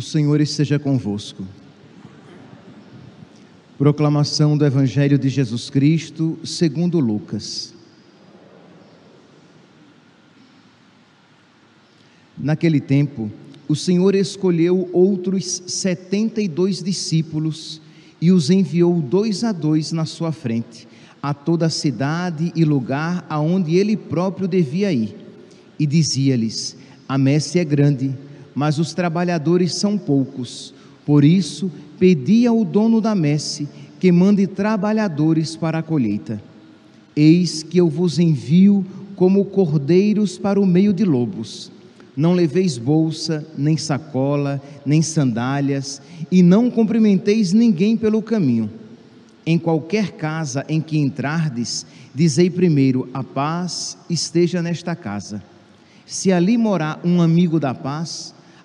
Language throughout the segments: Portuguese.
O Senhor esteja convosco. Proclamação do Evangelho de Jesus Cristo, segundo Lucas. Naquele tempo, o Senhor escolheu outros setenta e dois discípulos e os enviou dois a dois na sua frente, a toda a cidade e lugar aonde ele próprio devia ir. E dizia-lhes: A messe é grande mas os trabalhadores são poucos. Por isso, pedi ao dono da messe que mande trabalhadores para a colheita. Eis que eu vos envio como cordeiros para o meio de lobos. Não leveis bolsa, nem sacola, nem sandálias, e não cumprimenteis ninguém pelo caminho. Em qualquer casa em que entrardes, dizei primeiro: a paz esteja nesta casa. Se ali morar um amigo da paz,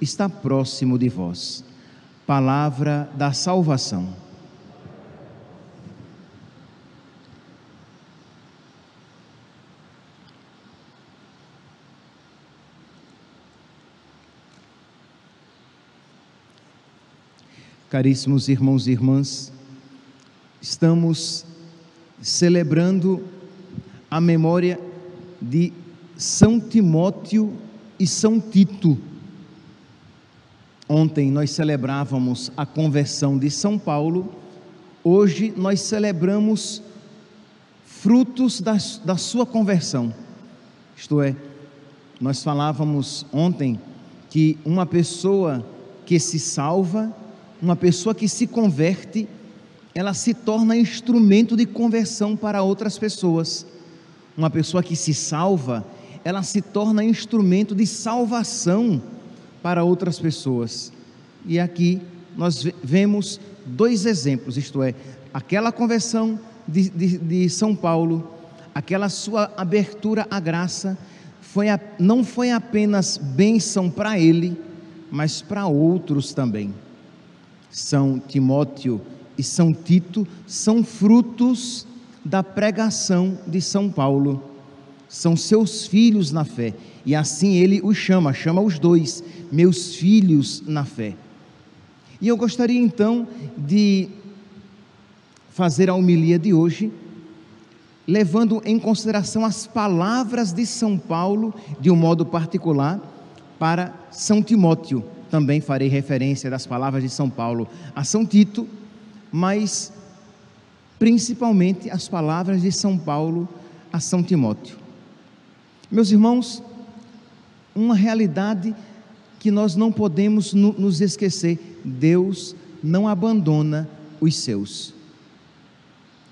está próximo de vós. Palavra da salvação. Caríssimos irmãos e irmãs, estamos celebrando a memória de São Timóteo e São Tito Ontem nós celebrávamos a conversão de São Paulo, hoje nós celebramos frutos da, da sua conversão. Isto é, nós falávamos ontem que uma pessoa que se salva, uma pessoa que se converte, ela se torna instrumento de conversão para outras pessoas. Uma pessoa que se salva, ela se torna instrumento de salvação para outras pessoas. E aqui nós vemos dois exemplos, isto é, aquela conversão de, de, de São Paulo, aquela sua abertura à graça, foi a, não foi apenas bênção para ele, mas para outros também. São Timóteo e São Tito são frutos da pregação de São Paulo, são seus filhos na fé. E assim ele os chama, chama os dois, meus filhos na fé. E eu gostaria então de fazer a homilia de hoje, levando em consideração as palavras de São Paulo, de um modo particular, para São Timóteo. Também farei referência das palavras de São Paulo a São Tito, mas principalmente as palavras de São Paulo a São Timóteo. Meus irmãos, uma realidade que nós não podemos nos esquecer: Deus não abandona os seus.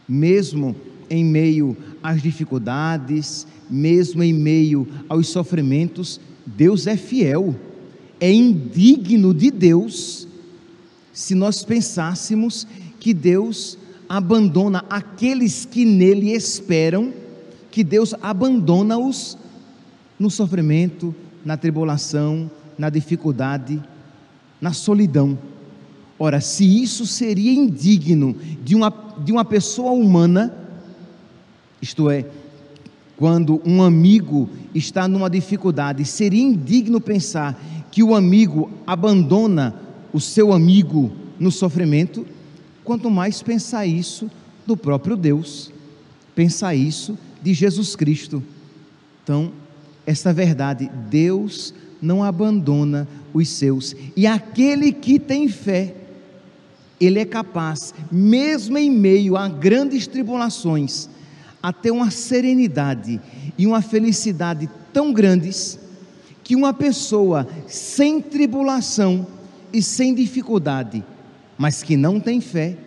Mesmo em meio às dificuldades, mesmo em meio aos sofrimentos, Deus é fiel. É indigno de Deus se nós pensássemos que Deus abandona aqueles que nele esperam, que Deus abandona-os no sofrimento, na tribulação, na dificuldade, na solidão. Ora, se isso seria indigno de uma, de uma pessoa humana, isto é, quando um amigo está numa dificuldade, seria indigno pensar que o amigo abandona o seu amigo no sofrimento, quanto mais pensar isso do próprio Deus, pensar isso de Jesus Cristo. Então, essa verdade, Deus não abandona os seus. E aquele que tem fé, ele é capaz, mesmo em meio a grandes tribulações, a ter uma serenidade e uma felicidade tão grandes que uma pessoa sem tribulação e sem dificuldade, mas que não tem fé,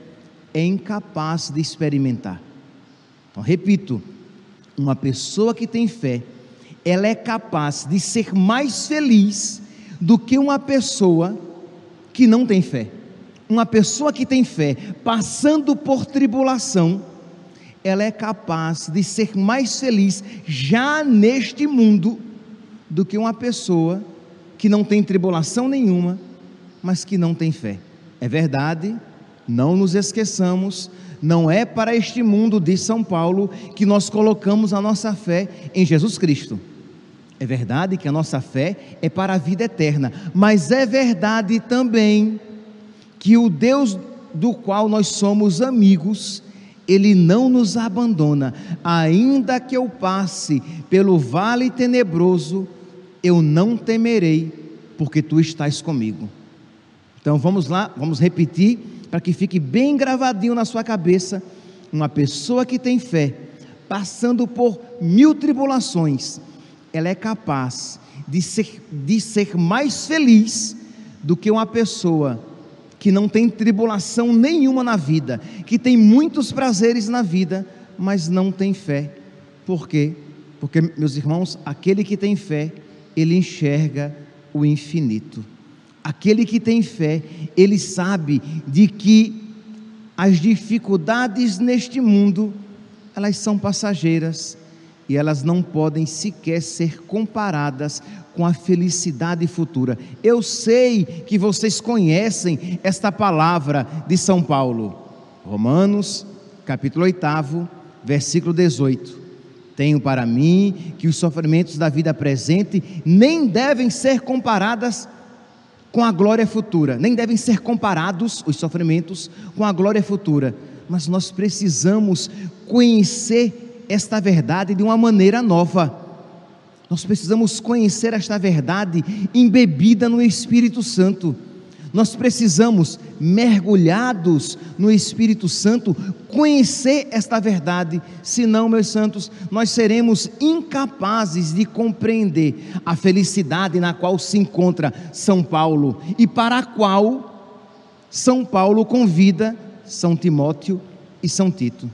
é incapaz de experimentar. Então, repito, uma pessoa que tem fé, ela é capaz de ser mais feliz do que uma pessoa que não tem fé. uma pessoa que tem fé, passando por tribulação, ela é capaz de ser mais feliz já neste mundo do que uma pessoa que não tem tribulação nenhuma, mas que não tem fé. É verdade, não nos esqueçamos, não é para este mundo de São Paulo que nós colocamos a nossa fé em Jesus Cristo. É verdade que a nossa fé é para a vida eterna, mas é verdade também que o Deus do qual nós somos amigos, ele não nos abandona, ainda que eu passe pelo vale tenebroso, eu não temerei, porque tu estás comigo. Então vamos lá, vamos repetir para que fique bem gravadinho na sua cabeça. Uma pessoa que tem fé, passando por mil tribulações, ela é capaz de ser, de ser mais feliz do que uma pessoa que não tem tribulação nenhuma na vida, que tem muitos prazeres na vida, mas não tem fé. Por quê? Porque, meus irmãos, aquele que tem fé, ele enxerga o infinito. Aquele que tem fé, ele sabe de que as dificuldades neste mundo, elas são passageiras e elas não podem sequer ser comparadas com a felicidade futura. Eu sei que vocês conhecem esta palavra de São Paulo. Romanos, capítulo 8, versículo 18. Tenho para mim que os sofrimentos da vida presente nem devem ser comparadas com a glória futura, nem devem ser comparados os sofrimentos com a glória futura, mas nós precisamos conhecer esta verdade de uma maneira nova. Nós precisamos conhecer esta verdade embebida no Espírito Santo. Nós precisamos, mergulhados no Espírito Santo, conhecer esta verdade, senão, meus santos, nós seremos incapazes de compreender a felicidade na qual se encontra São Paulo e para a qual São Paulo convida São Timóteo e São Tito.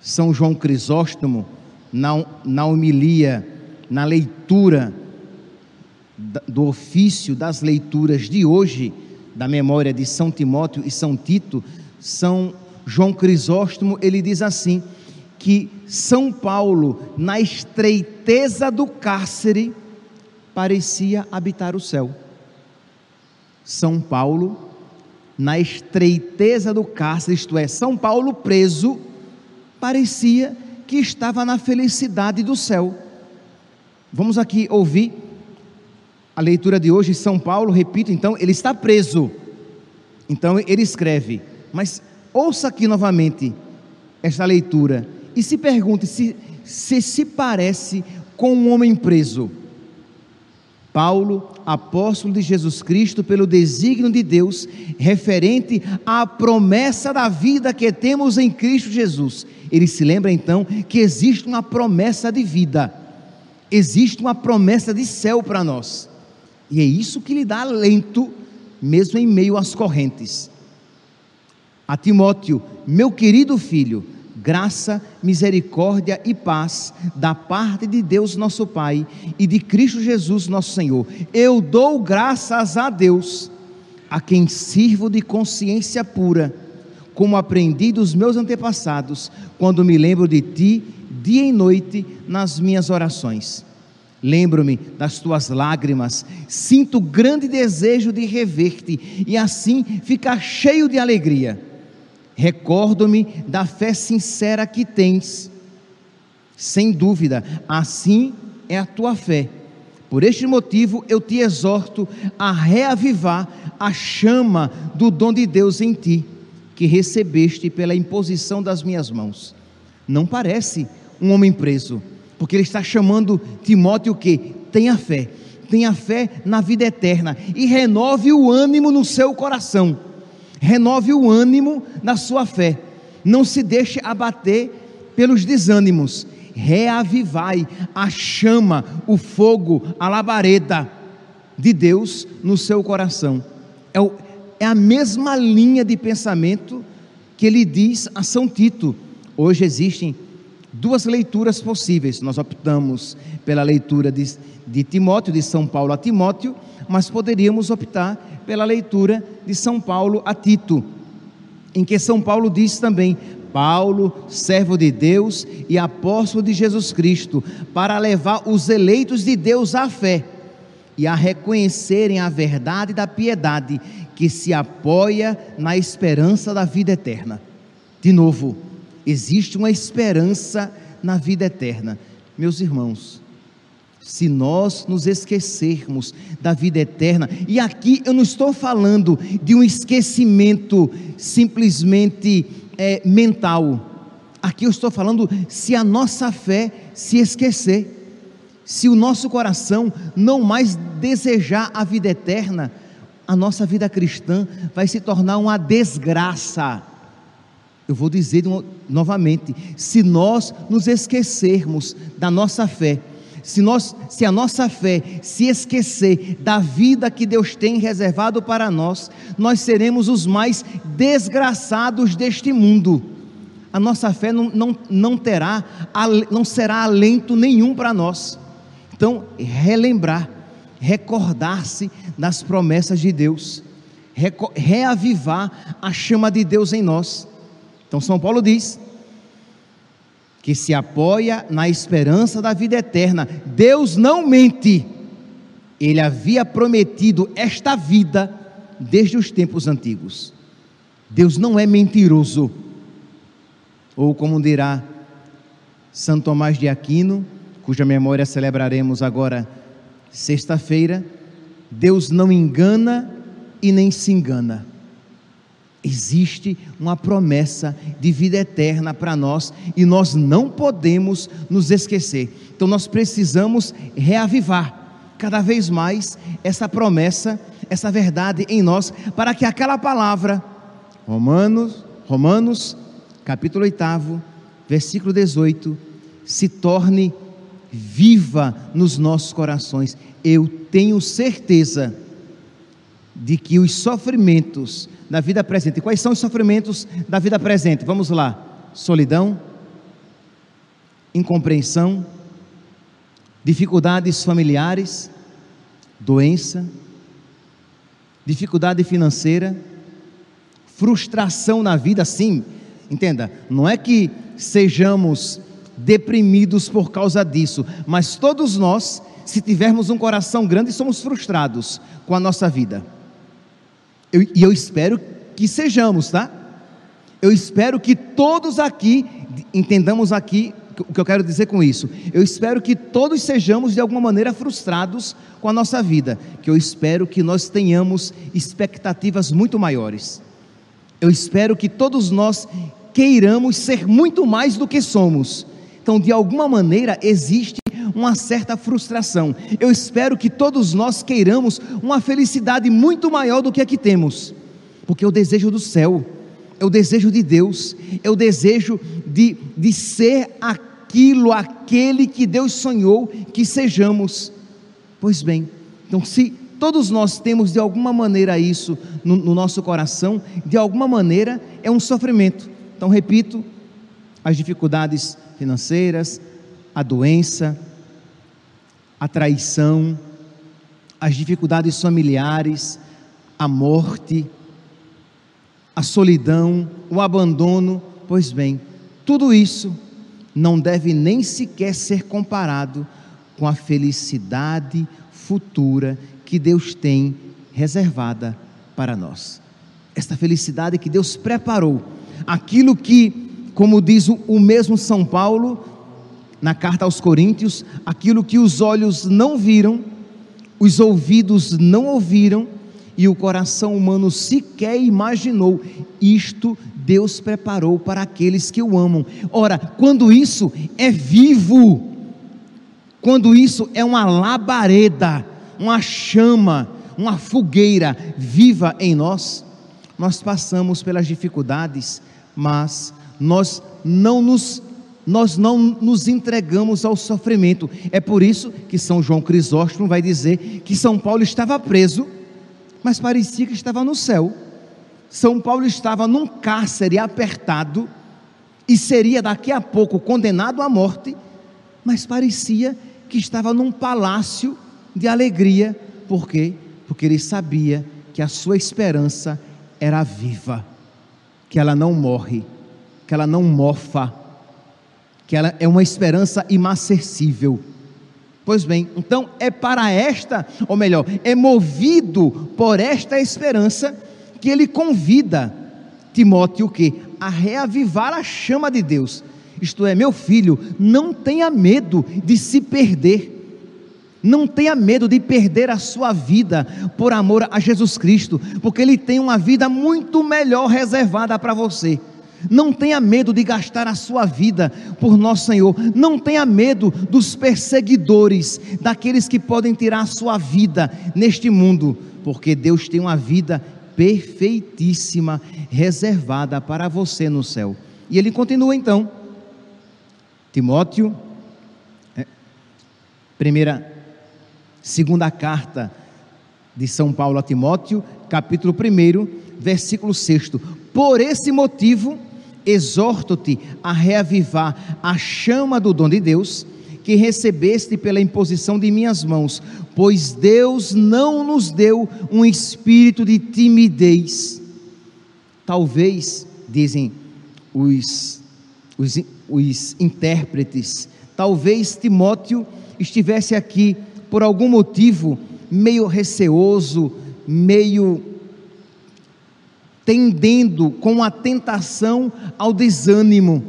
São João Crisóstomo, na, na homilia, na leitura do ofício das leituras de hoje, da memória de São Timóteo e São Tito, São João Crisóstomo, ele diz assim: que São Paulo, na estreiteza do cárcere, parecia habitar o céu. São Paulo, na estreiteza do cárcere, isto é, São Paulo preso, parecia que estava na felicidade do céu. Vamos aqui ouvir a leitura de hoje, São Paulo, repito, então, ele está preso. Então ele escreve, mas ouça aqui novamente esta leitura e se pergunte se se, se parece com um homem preso. Paulo, apóstolo de Jesus Cristo, pelo desígnio de Deus, referente à promessa da vida que temos em Cristo Jesus. Ele se lembra então que existe uma promessa de vida, existe uma promessa de céu para nós. E é isso que lhe dá alento, mesmo em meio às correntes. A Timóteo, meu querido filho, graça, misericórdia e paz da parte de Deus nosso Pai e de Cristo Jesus nosso Senhor. Eu dou graças a Deus, a quem sirvo de consciência pura, como aprendi dos meus antepassados, quando me lembro de ti dia e noite nas minhas orações. Lembro-me das tuas lágrimas, sinto grande desejo de rever-te e assim ficar cheio de alegria. Recordo-me da fé sincera que tens. Sem dúvida, assim é a tua fé. Por este motivo eu te exorto a reavivar a chama do dom de Deus em ti, que recebeste pela imposição das minhas mãos. Não parece um homem preso porque ele está chamando Timóteo que? Tenha fé, tenha fé na vida eterna e renove o ânimo no seu coração, renove o ânimo na sua fé, não se deixe abater pelos desânimos, reavivai a chama, o fogo, a labareda de Deus no seu coração. É, o, é a mesma linha de pensamento que ele diz a São Tito. Hoje existem duas leituras possíveis. Nós optamos pela leitura de, de Timóteo, de São Paulo a Timóteo, mas poderíamos optar pela leitura de São Paulo a Tito, em que São Paulo diz também: Paulo, servo de Deus e apóstolo de Jesus Cristo, para levar os eleitos de Deus à fé e a reconhecerem a verdade da piedade que se apoia na esperança da vida eterna. De novo, existe uma esperança na vida eterna. Meus irmãos, se nós nos esquecermos da vida eterna, e aqui eu não estou falando de um esquecimento simplesmente é, mental, aqui eu estou falando se a nossa fé se esquecer, se o nosso coração não mais desejar a vida eterna, a nossa vida cristã vai se tornar uma desgraça eu vou dizer novamente: se nós nos esquecermos da nossa fé, se, nós, se a nossa fé se esquecer da vida que Deus tem reservado para nós, nós seremos os mais desgraçados deste mundo. A nossa fé não, não, não terá, não será alento nenhum para nós. Então, relembrar, recordar-se das promessas de Deus, reavivar a chama de Deus em nós. Então, São Paulo diz que se apoia na esperança da vida eterna. Deus não mente, ele havia prometido esta vida desde os tempos antigos. Deus não é mentiroso. Ou como dirá São Tomás de Aquino, cuja memória celebraremos agora sexta-feira, Deus não engana e nem se engana. Existe uma promessa de vida eterna para nós e nós não podemos nos esquecer. Então nós precisamos reavivar cada vez mais essa promessa, essa verdade em nós, para que aquela palavra, Romanos, Romanos, capítulo 8, versículo 18, se torne viva nos nossos corações. Eu tenho certeza de que os sofrimentos da vida presente. Quais são os sofrimentos da vida presente? Vamos lá: solidão, incompreensão, dificuldades familiares, doença, dificuldade financeira, frustração na vida, sim. Entenda, não é que sejamos deprimidos por causa disso, mas todos nós, se tivermos um coração grande, somos frustrados com a nossa vida. Eu, e eu espero que sejamos, tá? Eu espero que todos aqui, entendamos aqui o que eu quero dizer com isso. Eu espero que todos sejamos de alguma maneira frustrados com a nossa vida, que eu espero que nós tenhamos expectativas muito maiores. Eu espero que todos nós queiramos ser muito mais do que somos. Então, de alguma maneira, existe uma certa frustração. Eu espero que todos nós queiramos uma felicidade muito maior do que a que temos, porque é o desejo do céu, é o desejo de Deus, é o desejo de, de ser aquilo, aquele que Deus sonhou que sejamos. Pois bem, então se todos nós temos de alguma maneira isso no, no nosso coração, de alguma maneira é um sofrimento. Então, repito, as dificuldades financeiras, a doença, a traição, as dificuldades familiares, a morte, a solidão, o abandono. Pois bem, tudo isso não deve nem sequer ser comparado com a felicidade futura que Deus tem reservada para nós. Esta felicidade que Deus preparou, aquilo que, como diz o mesmo São Paulo, na carta aos Coríntios, aquilo que os olhos não viram, os ouvidos não ouviram e o coração humano sequer imaginou, isto Deus preparou para aqueles que o amam. Ora, quando isso é vivo, quando isso é uma labareda, uma chama, uma fogueira viva em nós, nós passamos pelas dificuldades, mas nós não nos nós não nos entregamos ao sofrimento. É por isso que São João Crisóstomo vai dizer que São Paulo estava preso, mas parecia que estava no céu. São Paulo estava num cárcere apertado e seria daqui a pouco condenado à morte, mas parecia que estava num palácio de alegria, por quê? Porque ele sabia que a sua esperança era viva, que ela não morre, que ela não mofa, que ela é uma esperança imacessível. Pois bem, então é para esta, ou melhor, é movido por esta esperança que ele convida Timóteo o quê? A reavivar a chama de Deus. Isto é, meu filho, não tenha medo de se perder. Não tenha medo de perder a sua vida por amor a Jesus Cristo, porque Ele tem uma vida muito melhor reservada para você. Não tenha medo de gastar a sua vida por nosso Senhor. Não tenha medo dos perseguidores, daqueles que podem tirar a sua vida neste mundo, porque Deus tem uma vida perfeitíssima reservada para você no céu. E ele continua então. Timóteo, é, primeira, segunda carta de São Paulo a Timóteo, capítulo 1, versículo 6. Por esse motivo, exorto-te a reavivar a chama do dom de Deus que recebeste pela imposição de minhas mãos, pois Deus não nos deu um espírito de timidez. Talvez, dizem os, os, os intérpretes, talvez Timóteo estivesse aqui por algum motivo meio receoso, meio tendendo com a tentação ao desânimo.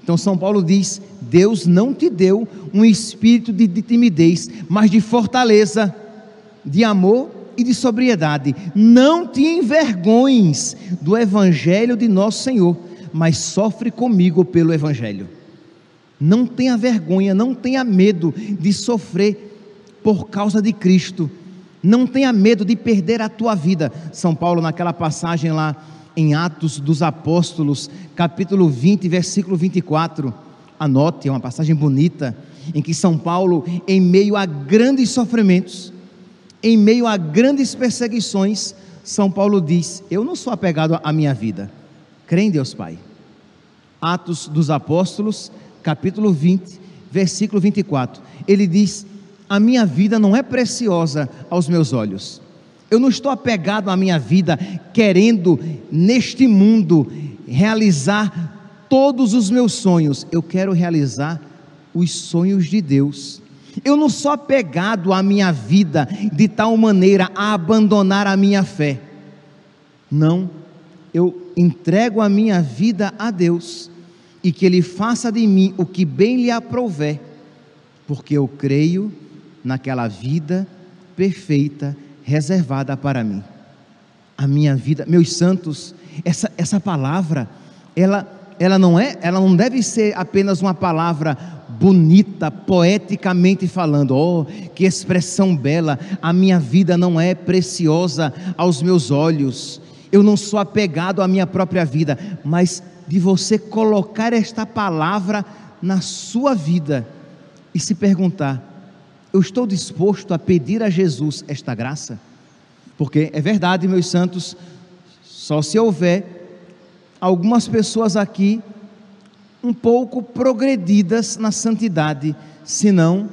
Então São Paulo diz: Deus não te deu um espírito de, de timidez, mas de fortaleza, de amor e de sobriedade. Não te envergonhes do evangelho de nosso Senhor, mas sofre comigo pelo evangelho. Não tenha vergonha, não tenha medo de sofrer por causa de Cristo. Não tenha medo de perder a tua vida. São Paulo, naquela passagem lá em Atos dos Apóstolos, capítulo 20, versículo 24 Anote, é uma passagem bonita, em que São Paulo, em meio a grandes sofrimentos, em meio a grandes perseguições, São Paulo diz: Eu não sou apegado à minha vida, crê em Deus Pai. Atos dos Apóstolos, capítulo 20, versículo 24. Ele diz: A minha vida não é preciosa aos meus olhos. Eu não estou apegado à minha vida, querendo neste mundo realizar todos os meus sonhos, eu quero realizar os sonhos de Deus. Eu não sou apegado à minha vida de tal maneira a abandonar a minha fé. Não, eu entrego a minha vida a Deus e que Ele faça de mim o que bem lhe aprouver, porque eu creio naquela vida perfeita reservada para mim. A minha vida, meus santos, essa, essa palavra, ela ela não é, ela não deve ser apenas uma palavra bonita, poeticamente falando. Oh, que expressão bela! A minha vida não é preciosa aos meus olhos. Eu não sou apegado à minha própria vida, mas de você colocar esta palavra na sua vida e se perguntar: eu estou disposto a pedir a Jesus esta graça? Porque é verdade, meus santos, só se houver algumas pessoas aqui um pouco progredidas na santidade, senão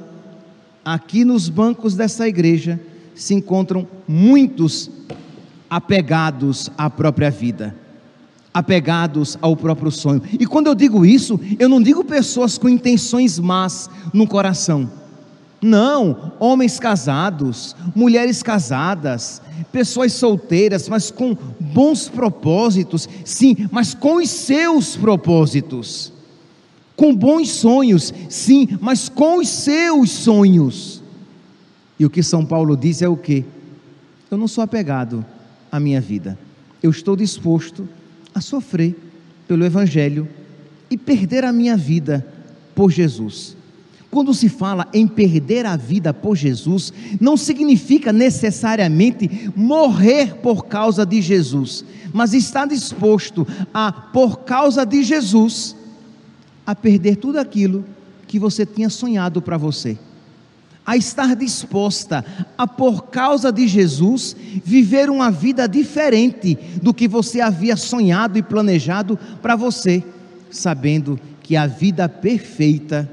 aqui nos bancos dessa igreja se encontram muitos apegados à própria vida, apegados ao próprio sonho. E quando eu digo isso, eu não digo pessoas com intenções más no coração. Não, homens casados, mulheres casadas, pessoas solteiras, mas com bons propósitos, sim, mas com os seus propósitos, com bons sonhos, sim, mas com os seus sonhos. E o que São Paulo diz é o que? Eu não sou apegado à minha vida, eu estou disposto a sofrer pelo Evangelho e perder a minha vida por Jesus. Quando se fala em perder a vida por Jesus, não significa necessariamente morrer por causa de Jesus, mas estar disposto a, por causa de Jesus, a perder tudo aquilo que você tinha sonhado para você. A estar disposta a, por causa de Jesus, viver uma vida diferente do que você havia sonhado e planejado para você. sabendo que a vida perfeita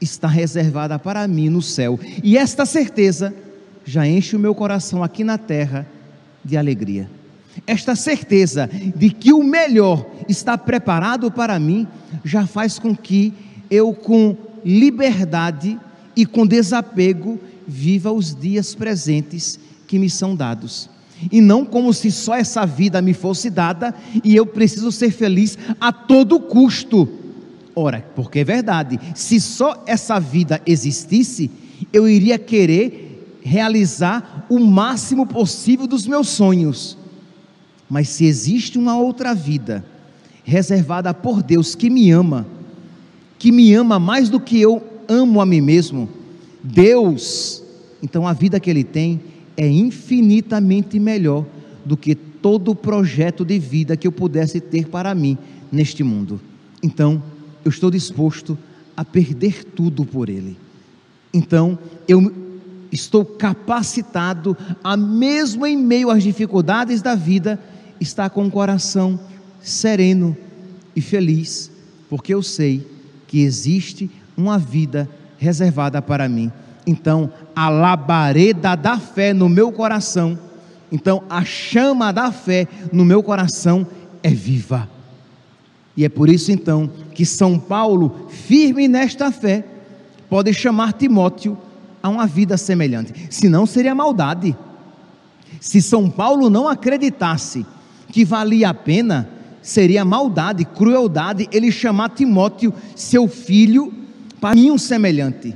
está reservada para mim no céu. E esta certeza já enche o meu coração aqui na terra de alegria. Esta certeza de que o melhor está preparado para mim já faz com que eu, com liberdade e com desapego, viva os dias presentes que me são dados. E não como se só essa vida me fosse dada e eu preciso ser feliz a todo custo. Ora, porque é verdade, se só essa vida existisse, eu iria querer realizar o máximo possível dos meus sonhos. Mas se existe uma outra vida reservada por Deus que me ama, que me ama mais do que eu amo a mim mesmo, Deus, então a vida que Ele tem é infinitamente melhor do que todo o projeto de vida que eu pudesse ter para mim neste mundo. Então, eu estou disposto a perder tudo por Ele. Então, eu estou capacitado a, mesmo em meio às dificuldades da vida, estar com o coração sereno e feliz, porque eu sei que existe uma vida reservada para mim. Então, a labareda da fé no meu coração, então a chama da fé no meu coração é viva. E é por isso então que São Paulo, firme nesta fé, pode chamar Timóteo a uma vida semelhante. Senão seria maldade. Se São Paulo não acreditasse que valia a pena, seria maldade, crueldade ele chamar Timóteo, seu filho, para um semelhante.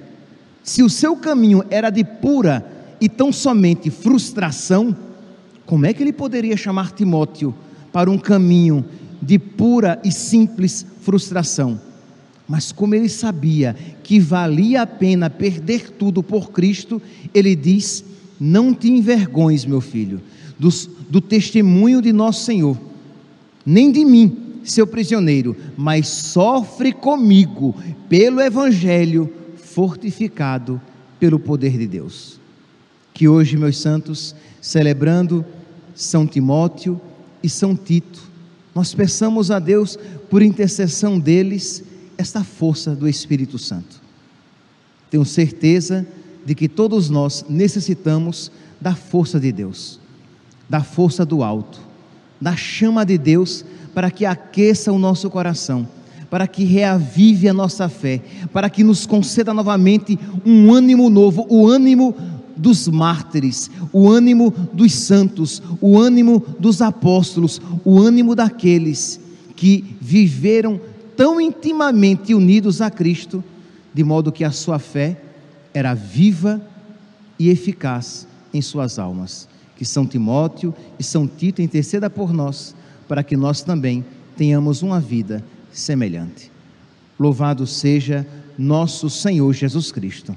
Se o seu caminho era de pura e tão somente frustração, como é que ele poderia chamar Timóteo para um caminho de pura e simples frustração? Mas como ele sabia que valia a pena perder tudo por Cristo, ele diz: Não te envergonhes, meu filho, do, do testemunho de nosso Senhor, nem de mim, seu prisioneiro, mas sofre comigo pelo Evangelho, fortificado pelo poder de Deus. Que hoje, meus santos, celebrando São Timóteo e São Tito, nós peçamos a Deus, por intercessão deles, esta força do Espírito Santo. Tenho certeza de que todos nós necessitamos da força de Deus, da força do alto, da chama de Deus para que aqueça o nosso coração, para que reavive a nossa fé, para que nos conceda novamente um ânimo novo, o ânimo dos mártires, o ânimo dos santos, o ânimo dos apóstolos, o ânimo daqueles que viveram tão intimamente unidos a Cristo, de modo que a sua fé era viva e eficaz em suas almas. Que São Timóteo e São Tito interceda por nós para que nós também tenhamos uma vida semelhante. Louvado seja nosso Senhor Jesus Cristo,